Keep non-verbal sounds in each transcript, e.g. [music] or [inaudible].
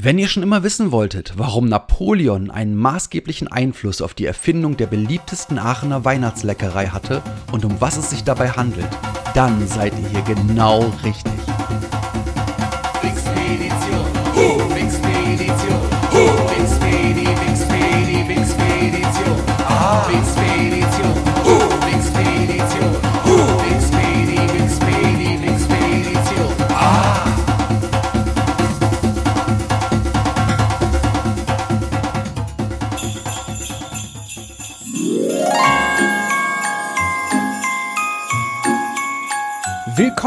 Wenn ihr schon immer wissen wolltet, warum Napoleon einen maßgeblichen Einfluss auf die Erfindung der beliebtesten Aachener Weihnachtsleckerei hatte und um was es sich dabei handelt, dann seid ihr hier genau richtig.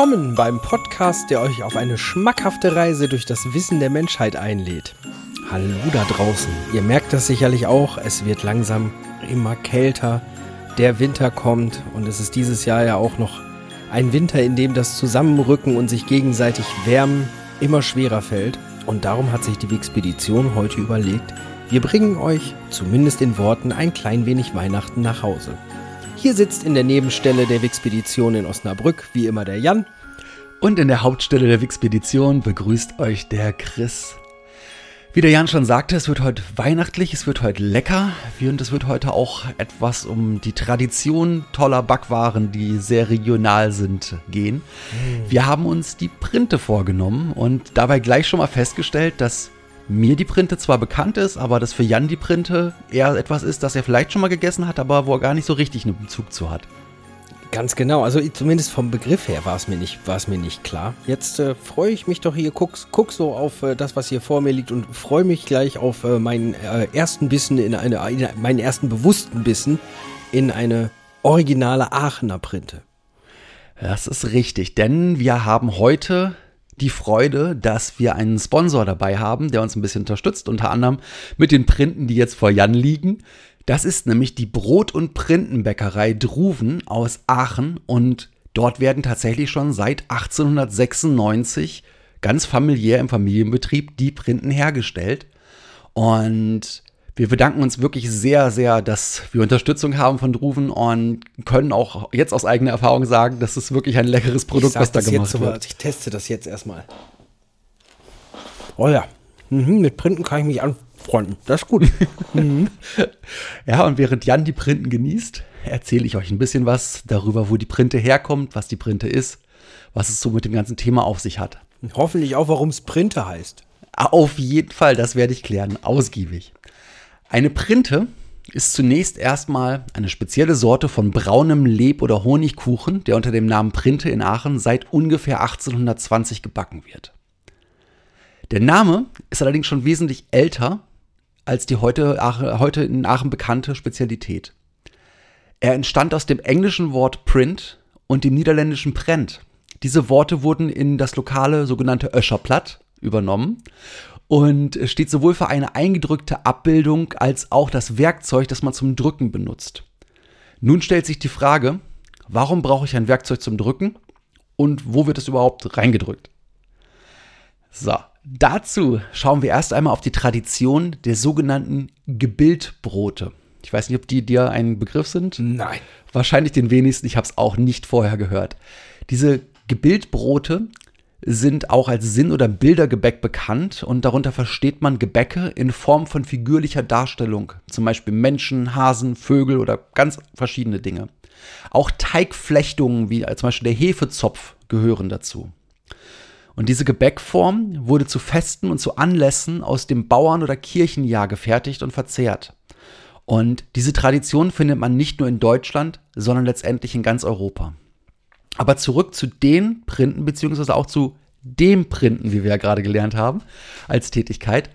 Willkommen beim Podcast, der euch auf eine schmackhafte Reise durch das Wissen der Menschheit einlädt. Hallo da draußen. Ihr merkt das sicherlich auch, es wird langsam immer kälter. Der Winter kommt und es ist dieses Jahr ja auch noch ein Winter, in dem das Zusammenrücken und sich gegenseitig wärmen immer schwerer fällt. Und darum hat sich die Wixpedition heute überlegt, wir bringen euch, zumindest in Worten, ein klein wenig Weihnachten nach Hause. Hier sitzt in der Nebenstelle der Wixpedition in Osnabrück wie immer der Jan. Und in der Hauptstelle der Wixpedition begrüßt euch der Chris. Wie der Jan schon sagte, es wird heute weihnachtlich, es wird heute lecker und es wird heute auch etwas um die Tradition toller Backwaren, die sehr regional sind, gehen. Wir haben uns die Printe vorgenommen und dabei gleich schon mal festgestellt, dass mir die Printe zwar bekannt ist, aber dass für Jan die Printe eher etwas ist, das er vielleicht schon mal gegessen hat, aber wo er gar nicht so richtig einen Bezug zu hat. Ganz genau, also zumindest vom Begriff her war es mir nicht, war es mir nicht klar. Jetzt äh, freue ich mich doch hier, guck, guck so auf äh, das, was hier vor mir liegt und freue mich gleich auf äh, meinen äh, ersten Bissen in eine, in meinen ersten bewussten Bissen in eine originale Aachener Printe. Das ist richtig, denn wir haben heute die Freude, dass wir einen Sponsor dabei haben, der uns ein bisschen unterstützt, unter anderem mit den Printen, die jetzt vor Jan liegen. Das ist nämlich die Brot- und Printenbäckerei Druven aus Aachen und dort werden tatsächlich schon seit 1896 ganz familiär im Familienbetrieb die Printen hergestellt. Und wir bedanken uns wirklich sehr, sehr, dass wir Unterstützung haben von Druven und können auch jetzt aus eigener Erfahrung sagen, das ist wirklich ein leckeres Produkt, was da gemacht jetzt wird. Ich teste das jetzt erstmal. Oh ja, mhm, mit Printen kann ich mich anfreunden. Das ist gut. [laughs] Ja, und während Jan die Printen genießt, erzähle ich euch ein bisschen was darüber, wo die Printe herkommt, was die Printe ist, was es so mit dem ganzen Thema auf sich hat. Hoffentlich auch, warum es Printe heißt. Auf jeden Fall, das werde ich klären, ausgiebig. Eine Printe ist zunächst erstmal eine spezielle Sorte von braunem Leb- oder Honigkuchen, der unter dem Namen Printe in Aachen seit ungefähr 1820 gebacken wird. Der Name ist allerdings schon wesentlich älter als die heute, heute in Aachen bekannte Spezialität. Er entstand aus dem englischen Wort Print und dem niederländischen Prent. Diese Worte wurden in das lokale sogenannte Öscherplatt übernommen und es steht sowohl für eine eingedrückte Abbildung als auch das Werkzeug, das man zum Drücken benutzt. Nun stellt sich die Frage, warum brauche ich ein Werkzeug zum Drücken und wo wird es überhaupt reingedrückt? So, dazu schauen wir erst einmal auf die Tradition der sogenannten Gebildbrote. Ich weiß nicht, ob die dir ein Begriff sind. Nein. Wahrscheinlich den wenigsten, ich habe es auch nicht vorher gehört. Diese Gebildbrote sind auch als Sinn- oder Bildergebäck bekannt und darunter versteht man Gebäcke in Form von figürlicher Darstellung, zum Beispiel Menschen, Hasen, Vögel oder ganz verschiedene Dinge. Auch Teigflechtungen wie zum Beispiel der Hefezopf gehören dazu. Und diese Gebäckform wurde zu Festen und zu Anlässen aus dem Bauern- oder Kirchenjahr gefertigt und verzehrt. Und diese Tradition findet man nicht nur in Deutschland, sondern letztendlich in ganz Europa. Aber zurück zu den Printen, beziehungsweise auch zu dem Printen, wie wir ja gerade gelernt haben, als Tätigkeit.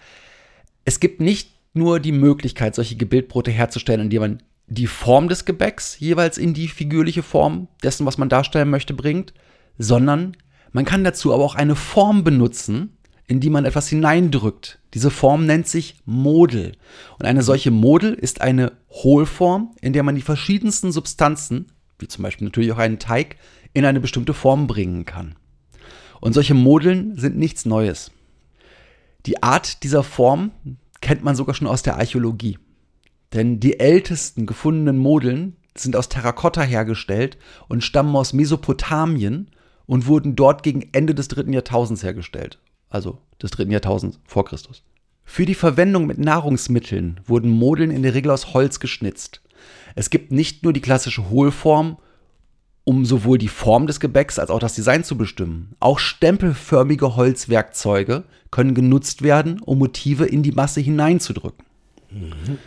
Es gibt nicht nur die Möglichkeit, solche Gebildbrote herzustellen, indem man die Form des Gebäcks jeweils in die figürliche Form dessen, was man darstellen möchte, bringt, sondern man kann dazu aber auch eine Form benutzen, in die man etwas hineindrückt. Diese Form nennt sich Model. Und eine solche Model ist eine Hohlform, in der man die verschiedensten Substanzen, wie zum Beispiel natürlich auch einen Teig, in eine bestimmte Form bringen kann. Und solche Modeln sind nichts Neues. Die Art dieser Form kennt man sogar schon aus der Archäologie. Denn die ältesten gefundenen Modeln sind aus Terrakotta hergestellt und stammen aus Mesopotamien und wurden dort gegen Ende des dritten Jahrtausends hergestellt. Also des dritten Jahrtausends vor Christus. Für die Verwendung mit Nahrungsmitteln wurden Modeln in der Regel aus Holz geschnitzt. Es gibt nicht nur die klassische Hohlform, um sowohl die Form des Gebäcks als auch das Design zu bestimmen. Auch stempelförmige Holzwerkzeuge können genutzt werden, um Motive in die Masse hineinzudrücken. Mhm.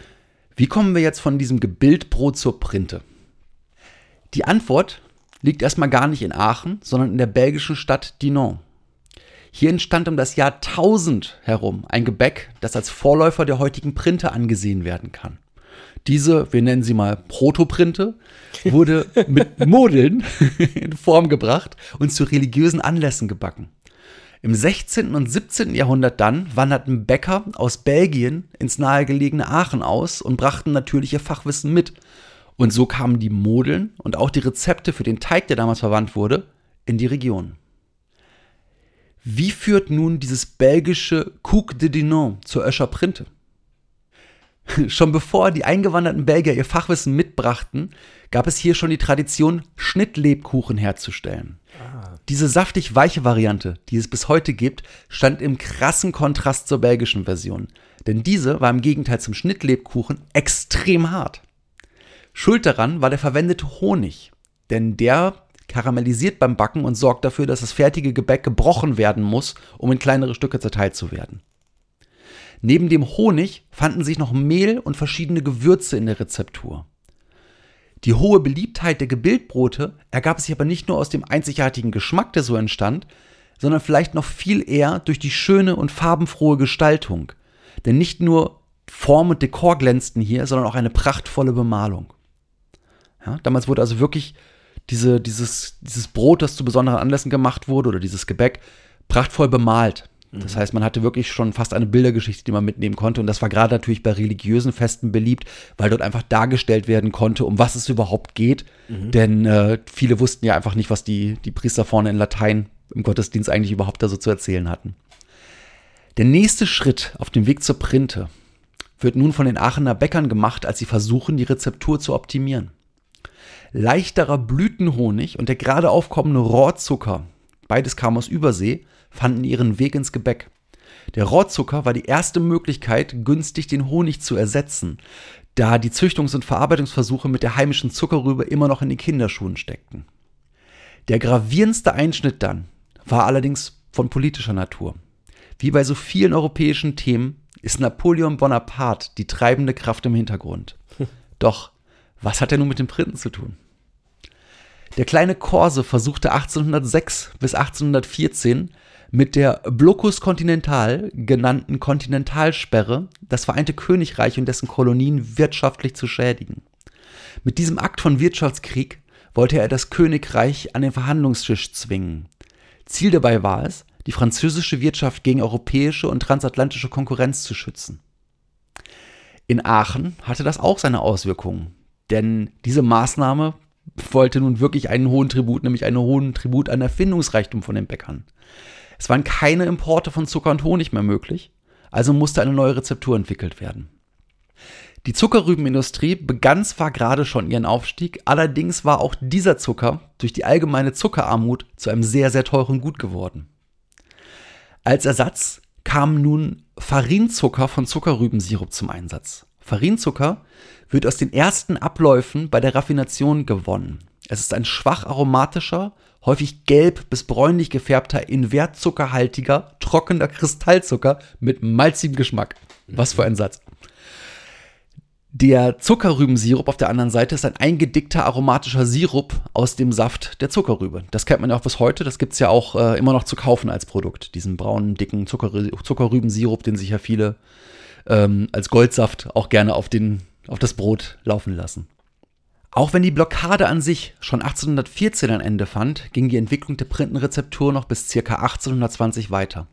Wie kommen wir jetzt von diesem Gebildbrot zur Printe? Die Antwort liegt erstmal gar nicht in Aachen, sondern in der belgischen Stadt Dinan. Hier entstand um das Jahr 1000 herum ein Gebäck, das als Vorläufer der heutigen Printe angesehen werden kann. Diese, wir nennen sie mal Protoprinte, wurde mit Modeln [laughs] in Form gebracht und zu religiösen Anlässen gebacken. Im 16. und 17. Jahrhundert dann wanderten Bäcker aus Belgien ins nahegelegene Aachen aus und brachten natürlich ihr Fachwissen mit. Und so kamen die Modeln und auch die Rezepte für den Teig, der damals verwandt wurde, in die Region. Wie führt nun dieses belgische Couc de Dinan zur Öscher Printe? [laughs] Schon bevor die eingewanderten Belgier ihr Fachwissen mitbrachten, gab es hier schon die Tradition, Schnittlebkuchen herzustellen. Ah. Diese saftig weiche Variante, die es bis heute gibt, stand im krassen Kontrast zur belgischen Version. Denn diese war im Gegenteil zum Schnittlebkuchen extrem hart. Schuld daran war der verwendete Honig, denn der karamellisiert beim Backen und sorgt dafür, dass das fertige Gebäck gebrochen werden muss, um in kleinere Stücke zerteilt zu werden. Neben dem Honig fanden sich noch Mehl und verschiedene Gewürze in der Rezeptur. Die hohe Beliebtheit der Gebildbrote ergab sich aber nicht nur aus dem einzigartigen Geschmack, der so entstand, sondern vielleicht noch viel eher durch die schöne und farbenfrohe Gestaltung. Denn nicht nur Form und Dekor glänzten hier, sondern auch eine prachtvolle Bemalung. Ja, damals wurde also wirklich diese, dieses, dieses Brot, das zu besonderen Anlässen gemacht wurde, oder dieses Gebäck, prachtvoll bemalt. Das mhm. heißt, man hatte wirklich schon fast eine Bildergeschichte, die man mitnehmen konnte. Und das war gerade natürlich bei religiösen Festen beliebt, weil dort einfach dargestellt werden konnte, um was es überhaupt geht. Mhm. Denn äh, viele wussten ja einfach nicht, was die, die Priester vorne in Latein im Gottesdienst eigentlich überhaupt da so zu erzählen hatten. Der nächste Schritt auf dem Weg zur Printe wird nun von den Aachener Bäckern gemacht, als sie versuchen, die Rezeptur zu optimieren. Leichterer Blütenhonig und der gerade aufkommende Rohrzucker, beides kam aus Übersee, fanden ihren Weg ins Gebäck. Der Rohrzucker war die erste Möglichkeit, günstig den Honig zu ersetzen, da die Züchtungs- und Verarbeitungsversuche mit der heimischen Zuckerrübe immer noch in den Kinderschuhen steckten. Der gravierendste Einschnitt dann war allerdings von politischer Natur. Wie bei so vielen europäischen Themen ist Napoleon Bonaparte die treibende Kraft im Hintergrund. [laughs] Doch, was hat er nun mit den Printen zu tun? Der kleine Korse versuchte 1806 bis 1814 mit der Blocus Continental genannten Kontinentalsperre das Vereinte Königreich und dessen Kolonien wirtschaftlich zu schädigen. Mit diesem Akt von Wirtschaftskrieg wollte er das Königreich an den Verhandlungstisch zwingen. Ziel dabei war es, die französische Wirtschaft gegen europäische und transatlantische Konkurrenz zu schützen. In Aachen hatte das auch seine Auswirkungen, denn diese Maßnahme wollte nun wirklich einen hohen Tribut, nämlich einen hohen Tribut an Erfindungsreichtum von den Bäckern. Es waren keine Importe von Zucker und Honig mehr möglich, also musste eine neue Rezeptur entwickelt werden. Die Zuckerrübenindustrie begann zwar gerade schon ihren Aufstieg, allerdings war auch dieser Zucker durch die allgemeine Zuckerarmut zu einem sehr, sehr teuren Gut geworden. Als Ersatz kam nun Farinzucker von Zuckerrübensirup zum Einsatz. Farinzucker wird aus den ersten Abläufen bei der Raffination gewonnen. Es ist ein schwach aromatischer, häufig gelb bis bräunlich gefärbter, invertzuckerhaltiger, trockener Kristallzucker mit malzigem Geschmack. Was für ein Satz. Der Zuckerrübensirup auf der anderen Seite ist ein eingedickter aromatischer Sirup aus dem Saft der Zuckerrübe. Das kennt man ja auch bis heute. Das gibt es ja auch äh, immer noch zu kaufen als Produkt. Diesen braunen, dicken Zucker Zuckerrübensirup, den sich ja viele ähm, als Goldsaft auch gerne auf, den, auf das Brot laufen lassen. Auch wenn die Blockade an sich schon 1814 ein Ende fand, ging die Entwicklung der Printenrezeptur noch bis ca. 1820 weiter.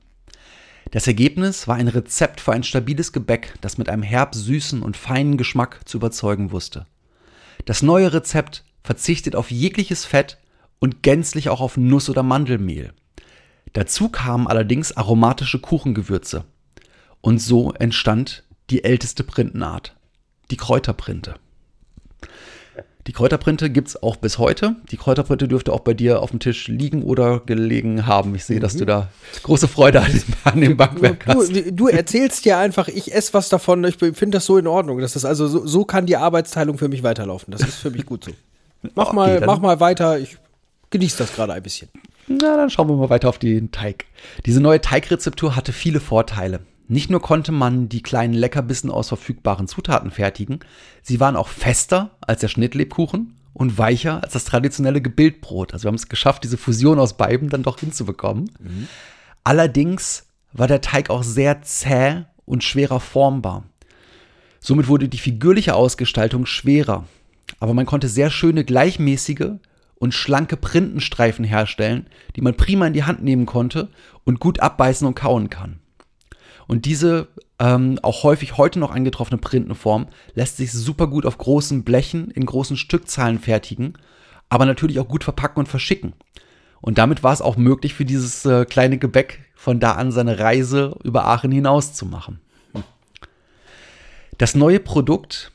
Das Ergebnis war ein Rezept für ein stabiles Gebäck, das mit einem herb süßen und feinen Geschmack zu überzeugen wusste. Das neue Rezept verzichtet auf jegliches Fett und gänzlich auch auf Nuss- oder Mandelmehl. Dazu kamen allerdings aromatische Kuchengewürze. Und so entstand die älteste Printenart, die Kräuterprinte. Die Kräuterprinte gibt es auch bis heute. Die Kräuterprinte dürfte auch bei dir auf dem Tisch liegen oder gelegen haben. Ich sehe, dass du da große Freude an dem, Backwerk hast. Du, du erzählst ja einfach, ich esse was davon, ich finde das so in Ordnung. Das ist also so, so kann die Arbeitsteilung für mich weiterlaufen. Das ist für mich gut so. Mach, Okay, mal, mach mal weiter, ich genieße das gerade ein bisschen. Na, dann schauen wir mal weiter auf den Teig. Diese neue Teigrezeptur hatte viele Vorteile. Nicht nur konnte man die kleinen Leckerbissen aus verfügbaren Zutaten fertigen, sie waren auch fester als der Schnittlebkuchen und weicher als das traditionelle Gebildbrot. Also wir haben es geschafft, diese Fusion aus beiden dann doch hinzubekommen. Allerdings war der Teig auch sehr zäh und schwerer formbar. Somit wurde die figürliche Ausgestaltung schwerer. Aber man konnte sehr schöne, gleichmäßige und schlanke Printenstreifen herstellen, die man prima in die Hand nehmen konnte und gut abbeißen und kauen kann. Und diese ähm, auch häufig heute noch angetroffene Printenform lässt sich super gut auf großen Blechen in großen Stückzahlen fertigen, aber natürlich auch gut verpacken und verschicken. Und damit war es auch möglich für dieses äh, kleine Gebäck von da an seine Reise über Aachen hinaus zu machen. Das neue Produkt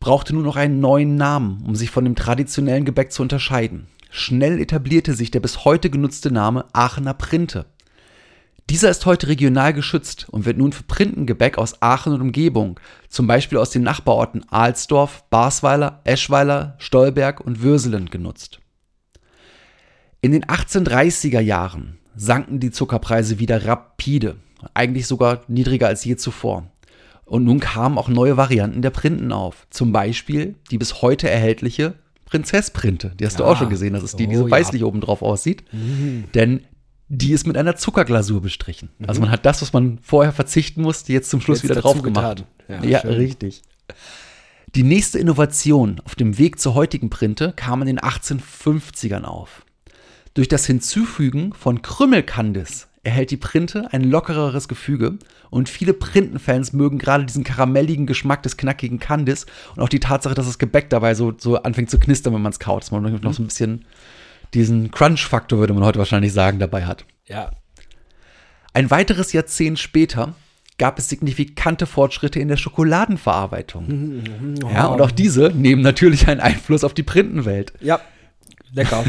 brauchte nur noch einen neuen Namen, um sich von dem traditionellen Gebäck zu unterscheiden. Schnell etablierte sich der bis heute genutzte Name Aachener Printe. Dieser ist heute regional geschützt und wird nun für Printengebäck aus Aachen und Umgebung, zum Beispiel aus den Nachbarorten Alsdorf, Basweiler, Eschweiler, Stolberg und Würselen genutzt. In den 1830er Jahren sanken die Zuckerpreise wieder rapide, eigentlich sogar niedriger als je zuvor. Und nun kamen auch neue Varianten der Printen auf. Zum Beispiel die bis heute erhältliche Prinzessprinte. Die hast du Ah. auch schon gesehen. Das ist die, die Oh, so ja. weißlich oben drauf aussieht. Denn die ist mit einer Zuckerglasur bestrichen. Also man hat das, was man vorher verzichten musste, jetzt zum Schluss Jetzt wieder drauf gemacht. getan. Ja, Ja, richtig. Die nächste Innovation auf dem Weg zur heutigen Printe kam in den 1850ern auf. Durch das Hinzufügen von Krümmelkandis erhält die Printe ein lockereres Gefüge und viele Printenfans mögen gerade diesen karamelligen Geschmack des knackigen Kandis und auch die Tatsache, dass das Gebäck dabei so, so anfängt zu knistern, wenn man es kaut, dass man noch so ein bisschen diesen Crunch-Faktor, würde man heute wahrscheinlich sagen, dabei hat. Ja. Ein weiteres Jahrzehnt später gab es signifikante Fortschritte in der Schokoladenverarbeitung. Ja, und auch diese nehmen natürlich einen Einfluss auf die Printenwelt. Ja. Lecker.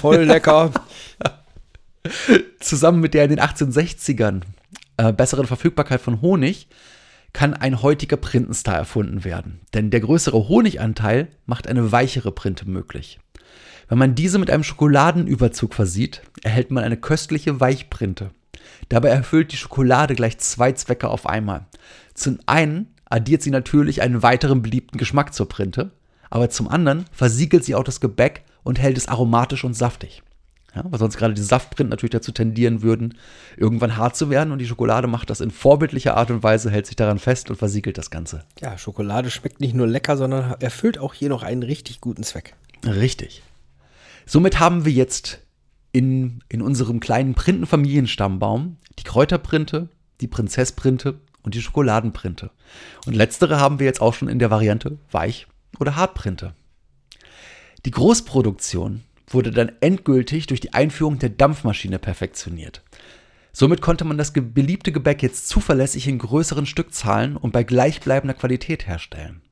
Voll lecker. [laughs] Zusammen mit der in den 1860ern äh, besseren Verfügbarkeit von Honig kann ein heutiger Printenstar erfunden werden. Denn der größere Honiganteil macht eine weichere Printe möglich. Wenn man diese mit einem Schokoladenüberzug versieht, erhält man eine köstliche Weichprinte. Dabei erfüllt die Schokolade gleich zwei Zwecke auf einmal. Zum einen addiert sie natürlich einen weiteren beliebten Geschmack zur Printe, aber zum anderen versiegelt sie auch das Gebäck und hält es aromatisch und saftig. Ja, weil sonst gerade die Saftprinten natürlich dazu tendieren würden, irgendwann hart zu werden und die Schokolade macht das in vorbildlicher Art und Weise, hält sich daran fest und versiegelt das Ganze. Ja, Schokolade schmeckt nicht nur lecker, sondern erfüllt auch hier noch einen richtig guten Zweck. Richtig. Somit haben wir jetzt in, in unserem kleinen Printenfamilienstammbaum die Kräuterprinte, die Prinzessprinte und die Schokoladenprinte. Und letztere haben wir jetzt auch schon in der Variante Weich- oder Hartprinte. Die Großproduktion wurde dann endgültig durch die Einführung der Dampfmaschine perfektioniert. Somit konnte man das beliebte Gebäck jetzt zuverlässig in größeren Stückzahlen und bei gleichbleibender Qualität herstellen.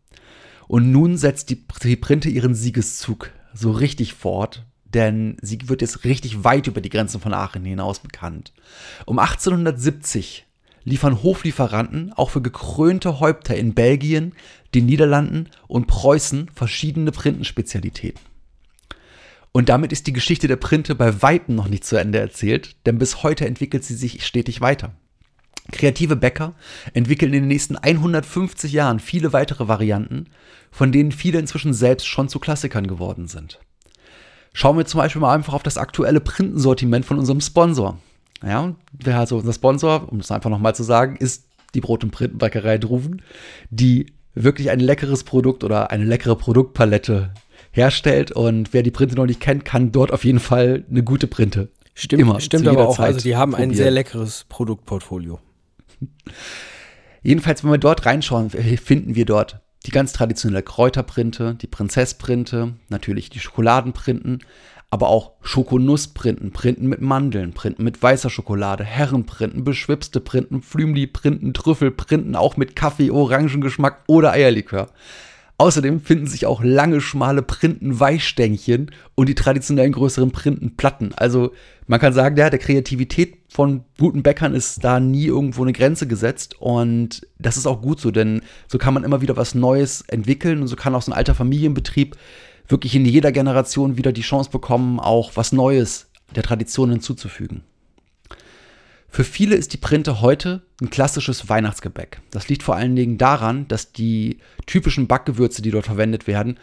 Und nun setzt die, die Printe ihren Siegeszug so richtig fort, denn sie wird jetzt richtig weit über die Grenzen von Aachen hinaus bekannt. Um 1870 liefern Hoflieferanten auch für gekrönte Häupter in Belgien, den Niederlanden und Preußen verschiedene Printenspezialitäten. Und damit ist die Geschichte der Printe bei Weitem noch nicht zu Ende erzählt, denn bis heute entwickelt sie sich stetig weiter. Kreative Bäcker entwickeln in den nächsten 150 Jahren viele weitere Varianten, von denen viele inzwischen selbst schon zu Klassikern geworden sind. Schauen wir zum Beispiel mal einfach auf das aktuelle Printensortiment von unserem Sponsor. Ja, also unser Sponsor, um es einfach nochmal zu sagen, ist die Brot- und Printenbäckerei Druven, die wirklich ein leckeres Produkt oder eine leckere Produktpalette herstellt. Und wer die Printe noch nicht kennt, kann dort auf jeden Fall eine gute Printe. Stimmt, Immer, stimmt aber auch. Zeit Also die haben ein probieren. sehr leckeres Produktportfolio. [laughs] Jedenfalls, wenn wir dort reinschauen, finden wir dort die ganz traditionelle Kräuterprinte, die Prinzessprinte, natürlich die Schokoladenprinten, aber auch Schokonussprinten, Printen mit Mandeln, Printen mit weißer Schokolade, Herrenprinten, beschwipste Printen, Flümli-Printen, Trüffelprinten, auch mit Kaffee, Orangengeschmack oder Eierlikör. Außerdem finden sich auch lange, schmale Printen-Weichstängchen und die traditionellen größeren Printenplatten. Also man kann sagen, ja, der Kreativität von guten Bäckern ist da nie irgendwo eine Grenze gesetzt. Und das ist auch gut so, denn so kann man immer wieder was Neues entwickeln und so kann auch so ein alter Familienbetrieb wirklich in jeder Generation wieder die Chance bekommen, auch was Neues der Tradition hinzuzufügen. Für viele ist die Printe heute ein klassisches Weihnachtsgebäck. Das liegt vor allen Dingen daran, dass die typischen Backgewürze, die dort verwendet werden,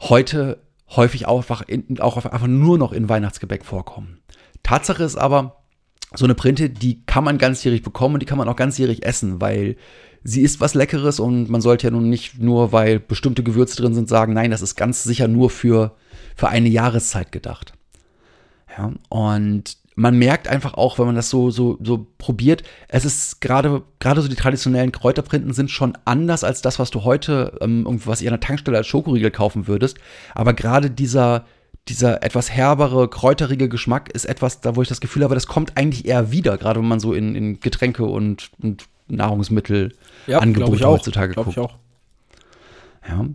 heute häufig auch einfach, in, auch einfach nur noch in Weihnachtsgebäck vorkommen. Tatsache ist aber, so eine Printe, die kann man ganzjährig bekommen und die kann man auch ganzjährig essen, weil sie ist was Leckeres und man sollte ja nun nicht nur, weil bestimmte Gewürze drin sind, sagen, nein, das ist ganz sicher nur für, für eine Jahreszeit gedacht. Ja, und man merkt einfach auch, wenn man das so, so, so probiert, es ist gerade, gerade so die traditionellen Kräuterprinten sind schon anders als das, was du heute, ähm, was ihr an der Tankstelle als Schokoriegel kaufen würdest. Aber gerade dieser, dieser etwas herbere, kräuterige Geschmack ist etwas, da wo ich das Gefühl habe, das kommt eigentlich eher wieder, gerade wenn man so in, in Getränke und, und Nahrungsmittel Ja, Angebote heutzutage guckt. ich auch. Ja.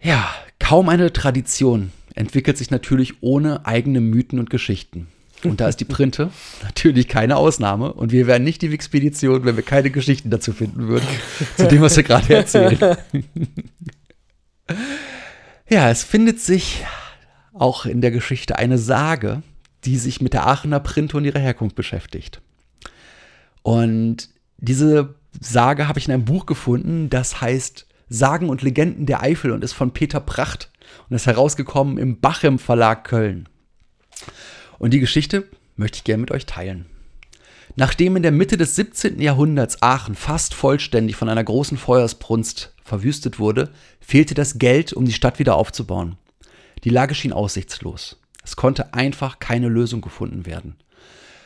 ja, kaum eine Tradition entwickelt sich natürlich ohne eigene Mythen und Geschichten. Und da ist die Printe [laughs] natürlich keine Ausnahme. Und wir wären nicht die Wixpedition, wenn wir keine Geschichten dazu finden würden, zu dem, was wir gerade erzählen. [laughs] ja, es findet sich auch in der Geschichte eine Sage, die sich mit der Aachener Printe und ihrer Herkunft beschäftigt. Und diese Sage habe ich in einem Buch gefunden, das heißt Sagen und Legenden der Eifel und ist von Peter Pracht und ist herausgekommen im Bachem Verlag Köln. Und die Geschichte möchte ich gerne mit euch teilen. Nachdem in der Mitte des 17. Jahrhunderts Aachen fast vollständig von einer großen Feuersbrunst verwüstet wurde, fehlte das Geld, um die Stadt wieder aufzubauen. Die Lage schien aussichtslos. Es konnte einfach keine Lösung gefunden werden.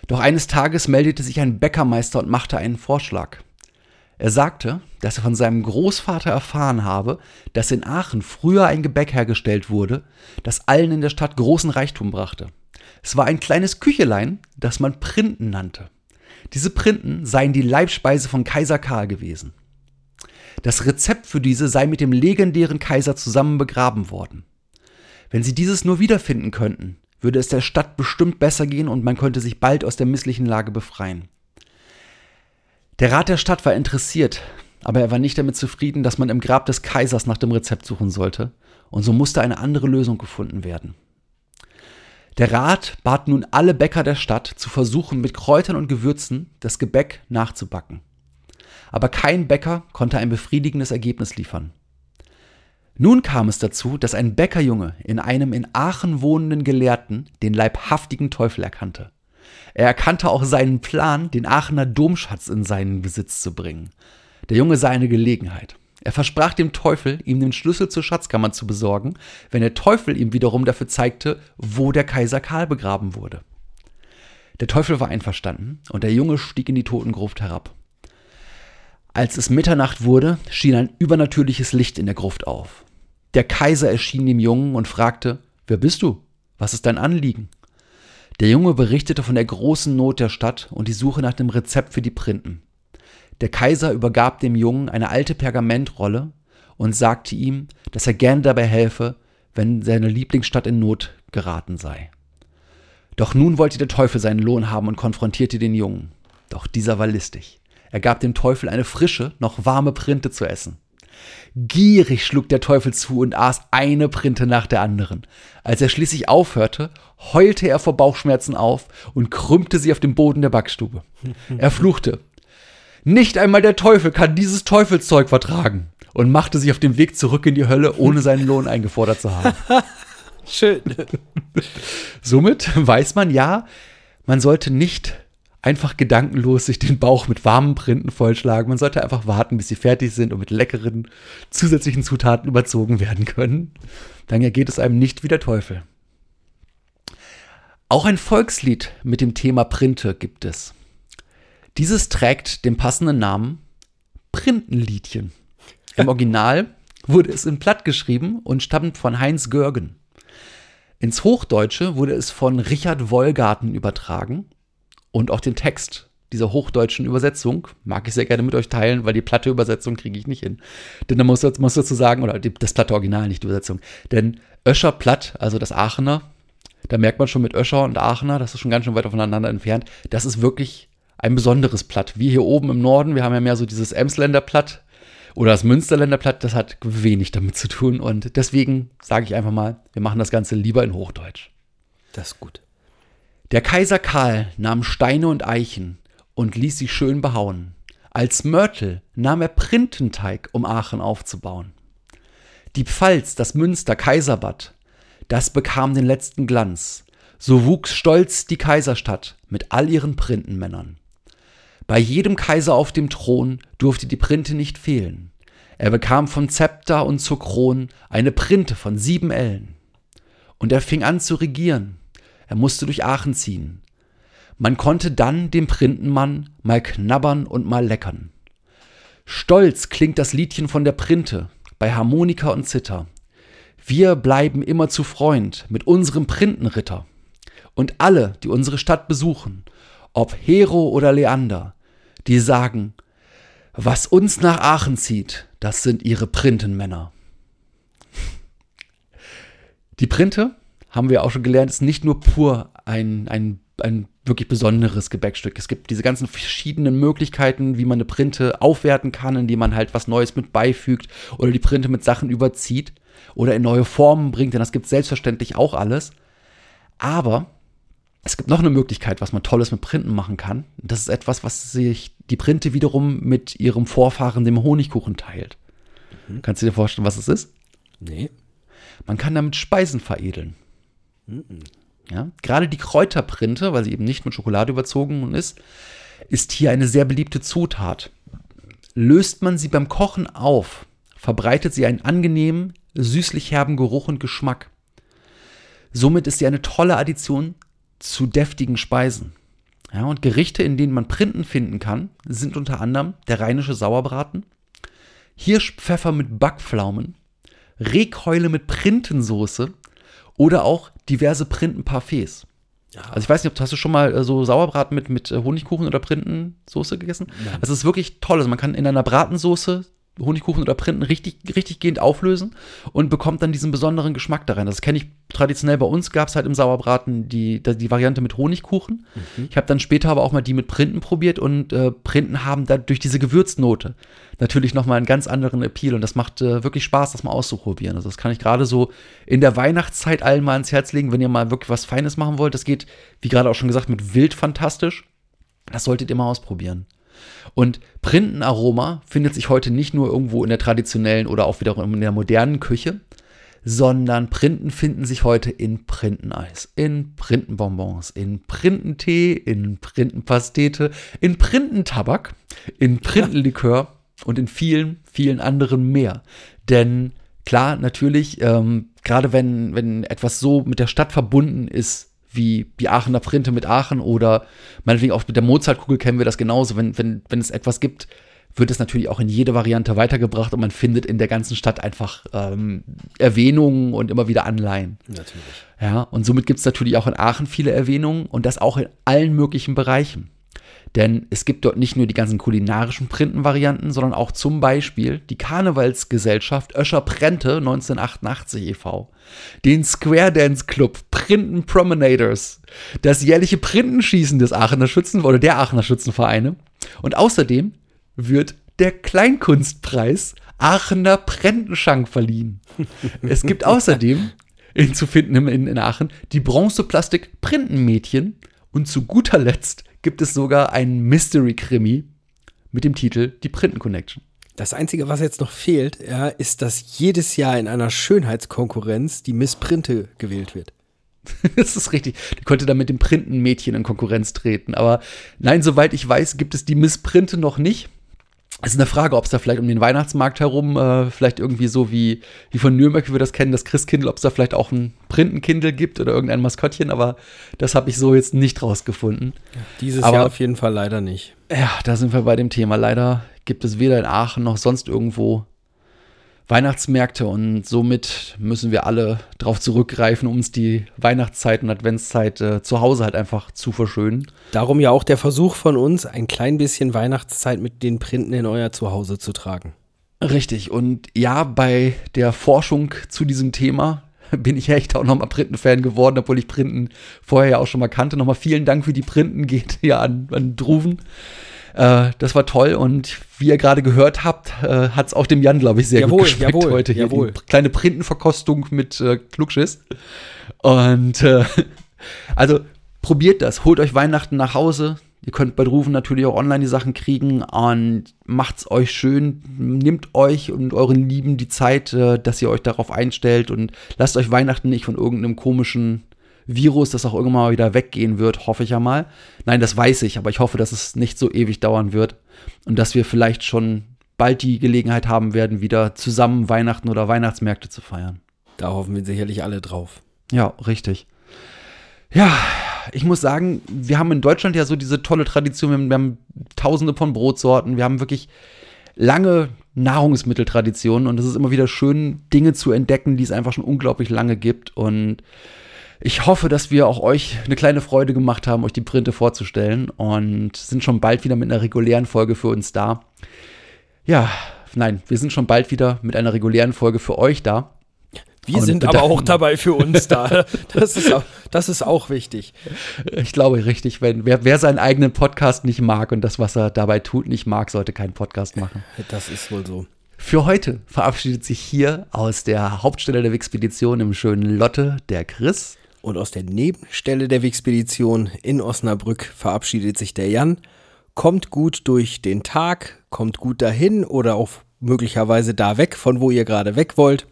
Doch eines Tages meldete sich ein Bäckermeister und machte einen Vorschlag. Er sagte, dass er von seinem Großvater erfahren habe, dass in Aachen früher ein Gebäck hergestellt wurde, das allen in der Stadt großen Reichtum brachte. Es war ein kleines Küchelein, das man Printen nannte. Diese Printen seien die Leibspeise von Kaiser Karl gewesen. Das Rezept für diese sei mit dem legendären Kaiser zusammen begraben worden. Wenn sie dieses nur wiederfinden könnten, würde es der Stadt bestimmt besser gehen und man könnte sich bald aus der misslichen Lage befreien. Der Rat der Stadt war interessiert, aber er war nicht damit zufrieden, dass man im Grab des Kaisers nach dem Rezept suchen sollte, und so musste eine andere Lösung gefunden werden. Der Rat bat nun alle Bäcker der Stadt zu versuchen, mit Kräutern und Gewürzen das Gebäck nachzubacken. Aber kein Bäcker konnte ein befriedigendes Ergebnis liefern. Nun kam es dazu, dass ein Bäckerjunge in einem in Aachen wohnenden Gelehrten den leibhaftigen Teufel erkannte. Er erkannte auch seinen Plan, den Aachener Domschatz in seinen Besitz zu bringen. Der Junge sah eine Gelegenheit. Er versprach dem Teufel, ihm den Schlüssel zur Schatzkammer zu besorgen, wenn der Teufel ihm wiederum dafür zeigte, wo der Kaiser Karl begraben wurde. Der Teufel war einverstanden und der Junge stieg in die Totengruft herab. Als es Mitternacht wurde, schien ein übernatürliches Licht in der Gruft auf. Der Kaiser erschien dem Jungen und fragte, Wer bist du? Was ist dein Anliegen? Der Junge berichtete von der großen Not der Stadt und die Suche nach dem Rezept für die Printen. Der Kaiser übergab dem Jungen eine alte Pergamentrolle und sagte ihm, dass er gern dabei helfe, wenn seine Lieblingsstadt in Not geraten sei. Doch nun wollte der Teufel seinen Lohn haben und konfrontierte den Jungen. Doch dieser war listig. Er gab dem Teufel eine frische, noch warme Printe zu essen. Gierig schlug der Teufel zu und aß eine Printe nach der anderen. Als er schließlich aufhörte, heulte er vor Bauchschmerzen auf und krümmte sie auf dem Boden der Backstube. Er fluchte. Nicht einmal der Teufel kann dieses Teufelszeug vertragen und machte sich auf den Weg zurück in die Hölle, ohne seinen Lohn [laughs] eingefordert zu haben. Schön. Somit weiß man ja, man sollte nicht einfach gedankenlos sich den Bauch mit warmen Printen vollschlagen. Man sollte einfach warten, bis sie fertig sind und mit leckeren zusätzlichen Zutaten überzogen werden können. Dann ergeht es einem nicht wie der Teufel. Auch ein Volkslied mit dem Thema Printe gibt es. Dieses trägt den passenden Namen Printenliedchen. Im Original wurde es in Platt geschrieben und stammt von Heinz Görgen. Ins Hochdeutsche wurde es von Richard Wollgarten übertragen und auch den Text dieser hochdeutschen Übersetzung mag ich sehr gerne mit euch teilen, weil die platte Übersetzung kriege ich nicht hin. Denn da muss, muss dazu sagen, oder die, das platte Original, nicht die Übersetzung. Denn Öscher Platt, also das Aachener, da merkt man schon mit Öscher und Aachener, das ist schon ganz schön weit voneinander entfernt. Das ist wirklich ein besonderes Platt. Wie hier oben im Norden, wir haben ja mehr so dieses Emsländer Platt oder das Münsterländer Platt, das hat wenig damit zu tun. Und deswegen sage ich einfach mal, wir machen das Ganze lieber in Hochdeutsch. Das ist gut. Der Kaiser Karl nahm Steine und Eichen und ließ sie schön behauen. Als Mörtel nahm er Printenteig, um Aachen aufzubauen. Die Pfalz, das Münster, Kaiserbad, das bekam den letzten Glanz. So wuchs stolz die Kaiserstadt mit all ihren Printenmännern. Bei jedem Kaiser auf dem Thron durfte die Printe nicht fehlen. Er bekam vom Zepter und zur Kron eine Printe von sieben Ellen. Und er fing an zu regieren. Er musste durch Aachen ziehen. Man konnte dann dem Printenmann mal knabbern und mal leckern. Stolz klingt das Liedchen von der Printe bei Harmonika und Zither. Wir bleiben immer zu Freund mit unserem Printenritter. Und alle, die unsere Stadt besuchen, ob Hero oder Leander, die sagen, was uns nach Aachen zieht, das sind ihre Printenmänner. Die Printe, haben wir auch schon gelernt, ist nicht nur pur ein, ein, ein wirklich besonderes Gebäckstück. Es gibt diese ganzen verschiedenen Möglichkeiten, wie man eine Printe aufwerten kann, indem man halt was Neues mit beifügt oder die Printe mit Sachen überzieht oder in neue Formen bringt, denn das gibt selbstverständlich auch alles. Aber es gibt noch eine Möglichkeit, was man Tolles mit Printen machen kann. Das ist etwas, was sich die Printe wiederum mit ihrem Vorfahren, dem Honigkuchen, teilt. Mhm. Kannst du dir vorstellen, was es ist? Nee. Man kann damit Speisen veredeln. Ja? Gerade die Kräuterprinte, weil sie eben nicht mit Schokolade überzogen ist, ist hier eine sehr beliebte Zutat. Löst man sie beim Kochen auf, verbreitet sie einen angenehmen, süßlich herben Geruch und Geschmack. Somit ist sie eine tolle Addition zu deftigen Speisen. Ja, und Gerichte, in denen man Printen finden kann, sind unter anderem der rheinische Sauerbraten, Hirschpfeffer mit Backpflaumen, Rehkeule mit Printensoße oder auch diverse Printenparfaits. Ja. Also ich weiß nicht, hast du schon mal äh, so Sauerbraten mit, mit äh, Honigkuchen oder Printensoße gegessen? Nein. Also es ist wirklich toll. Also man kann in einer Bratensoße Honigkuchen oder Printen richtig, richtig gehend auflösen und bekommt dann diesen besonderen Geschmack da rein. Das kenne ich traditionell bei uns, gab es halt im Sauerbraten die, die Variante mit Honigkuchen. Mhm. Ich habe dann später aber auch mal die mit Printen probiert und äh, Printen haben da durch diese Gewürznote natürlich nochmal einen ganz anderen Appeal und das macht äh, wirklich Spaß, das mal auszuprobieren. Also das kann ich gerade so in der Weihnachtszeit allen mal ins Herz legen, wenn ihr mal wirklich was Feines machen wollt. Das geht, wie gerade auch schon gesagt, mit Wild fantastisch. Das solltet ihr mal ausprobieren. Und Printenaroma findet sich heute nicht nur irgendwo in der traditionellen oder auch wiederum in der modernen Küche, sondern Printen finden sich heute in Printeneis, in Printenbonbons, in Printentee, in Printenpastete, in Printentabak, in Printenlikör und in vielen, vielen anderen mehr. Denn klar, natürlich, ähm, gerade wenn, wenn etwas so mit der Stadt verbunden ist, wie die Aachener Printe mit Aachen oder meinetwegen auch mit der Mozartkugel kennen wir das genauso. Wenn, wenn, wenn es etwas gibt, wird es natürlich auch in jede Variante weitergebracht und man findet in der ganzen Stadt einfach ähm, Erwähnungen und immer wieder Anleihen. Natürlich. Ja, und somit gibt es natürlich auch in Aachen viele Erwähnungen und das auch in allen möglichen Bereichen. Denn es gibt dort nicht nur die ganzen kulinarischen Printenvarianten, sondern auch zum Beispiel die Karnevalsgesellschaft Öscher Prente 1988 e.V., den Square Dance Club Printen Promenaders, das jährliche Printenschießen des Aachener Schützen oder der Aachener Schützenvereine und außerdem wird der Kleinkunstpreis Aachener Prentenschank verliehen. es gibt [laughs] außerdem in, zu finden in, in Aachen die Bronzeplastik Printenmädchen und zu guter Letzt gibt es sogar einen Mystery-Krimi mit dem Titel Die Printen Connection. Das Einzige, was jetzt noch fehlt, ja, ist, dass jedes Jahr in einer Schönheitskonkurrenz die Miss Printe gewählt wird. [laughs] das ist richtig. Die konnte dann mit dem Printenmädchen in Konkurrenz treten. Aber nein, soweit ich weiß, gibt es die Miss Printe noch nicht. Es ist eine Frage, ob es da vielleicht um den Weihnachtsmarkt herum, äh, vielleicht irgendwie so wie, wie von Nürnberg, wie wir das kennen, das Christkindl, ob es da vielleicht auch ein Printenkindl gibt oder irgendein Maskottchen, aber das habe ich so jetzt nicht rausgefunden. Dieses Aber- Jahr auf jeden Fall leider nicht. Ja, da sind wir bei dem Thema. Leider gibt es weder in Aachen noch sonst irgendwo Weihnachtsmärkte und somit müssen wir alle darauf zurückgreifen, um uns die Weihnachtszeit und Adventszeit äh, zu Hause halt einfach zu verschönen. Darum ja auch der Versuch von uns, ein klein bisschen Weihnachtszeit mit den Printen in euer Zuhause zu tragen. Richtig. Und ja, bei der Forschung zu diesem Thema [laughs] bin ich echt auch nochmal Printen-Fan geworden, obwohl ich Printen vorher ja auch schon mal kannte. Nochmal vielen Dank für die Printen, geht [laughs] ja an, an Druven. Äh, das war toll und wie ihr gerade gehört habt, äh, hat es auch dem Jan, glaube ich, sehr Jawohl, gut geschmeckt jawohl, heute hier. jawohl. Die kleine Printenverkostung mit äh, Klugschiss. Und äh, [laughs] also probiert das, holt euch Weihnachten nach Hause. Ihr könnt bei Druven natürlich auch online die Sachen kriegen und macht's euch schön. Nehmt euch und euren Lieben die Zeit, äh, dass ihr euch darauf einstellt und lasst euch Weihnachten nicht von irgendeinem komischen Virus, das auch irgendwann mal wieder weggehen wird, hoffe ich ja mal. Nein, das weiß ich, aber ich hoffe, dass es nicht so ewig dauern wird und dass wir vielleicht schon bald die Gelegenheit haben werden, wieder zusammen Weihnachten oder Weihnachtsmärkte zu feiern. Da hoffen wir sicherlich alle drauf. Ja, richtig. Ja, ich muss sagen, wir haben in Deutschland ja so diese tolle Tradition. Wir haben, wir haben tausende von Brotsorten. Wir haben wirklich lange Nahrungsmitteltraditionen und es ist immer wieder schön, Dinge zu entdecken, die es einfach schon unglaublich lange gibt. Und ich hoffe, dass wir auch euch eine kleine Freude gemacht haben, euch die Printe vorzustellen und sind schon bald wieder mit einer regulären Folge für uns da. Ja, nein, wir sind schon bald wieder mit einer regulären Folge für euch da. Wir sind aber auch dabei für uns da. [laughs] Das ist auch, das ist auch wichtig. Ich glaube richtig, wenn wer, wer seinen eigenen Podcast nicht mag und das, was er dabei tut, nicht mag, sollte keinen Podcast machen. Das ist wohl so. Für heute verabschiedet sich hier aus der Hauptstelle der Expedition im schönen Lotte der Chris. Und aus der Nebenstelle der Wixpedition in Osnabrück verabschiedet sich der Jan. Kommt gut durch den Tag, kommt gut dahin oder auch möglicherweise da weg, von wo ihr gerade weg wollt.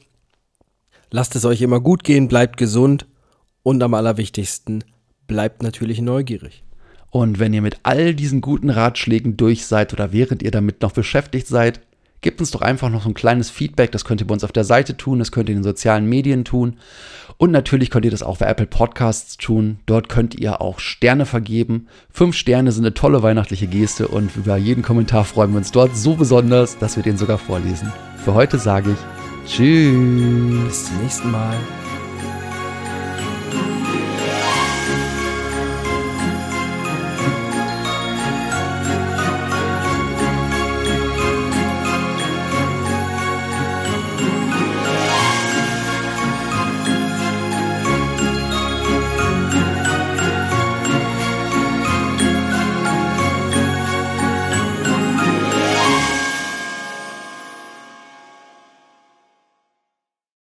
Lasst es euch immer gut gehen, bleibt gesund und am allerwichtigsten, bleibt natürlich neugierig. Und wenn ihr mit all diesen guten Ratschlägen durch seid oder während ihr damit noch beschäftigt seid, gebt uns doch einfach noch so ein kleines Feedback. Das könnt ihr bei uns auf der Seite tun, das könnt ihr in den sozialen Medien tun. Und natürlich könnt ihr das auch bei Apple Podcasts tun. Dort könnt ihr auch Sterne vergeben. Fünf Sterne sind eine tolle weihnachtliche Geste und über jeden Kommentar freuen wir uns dort so besonders, dass wir den sogar vorlesen. Für heute sage ich Tschüss. Bis zum nächsten Mal.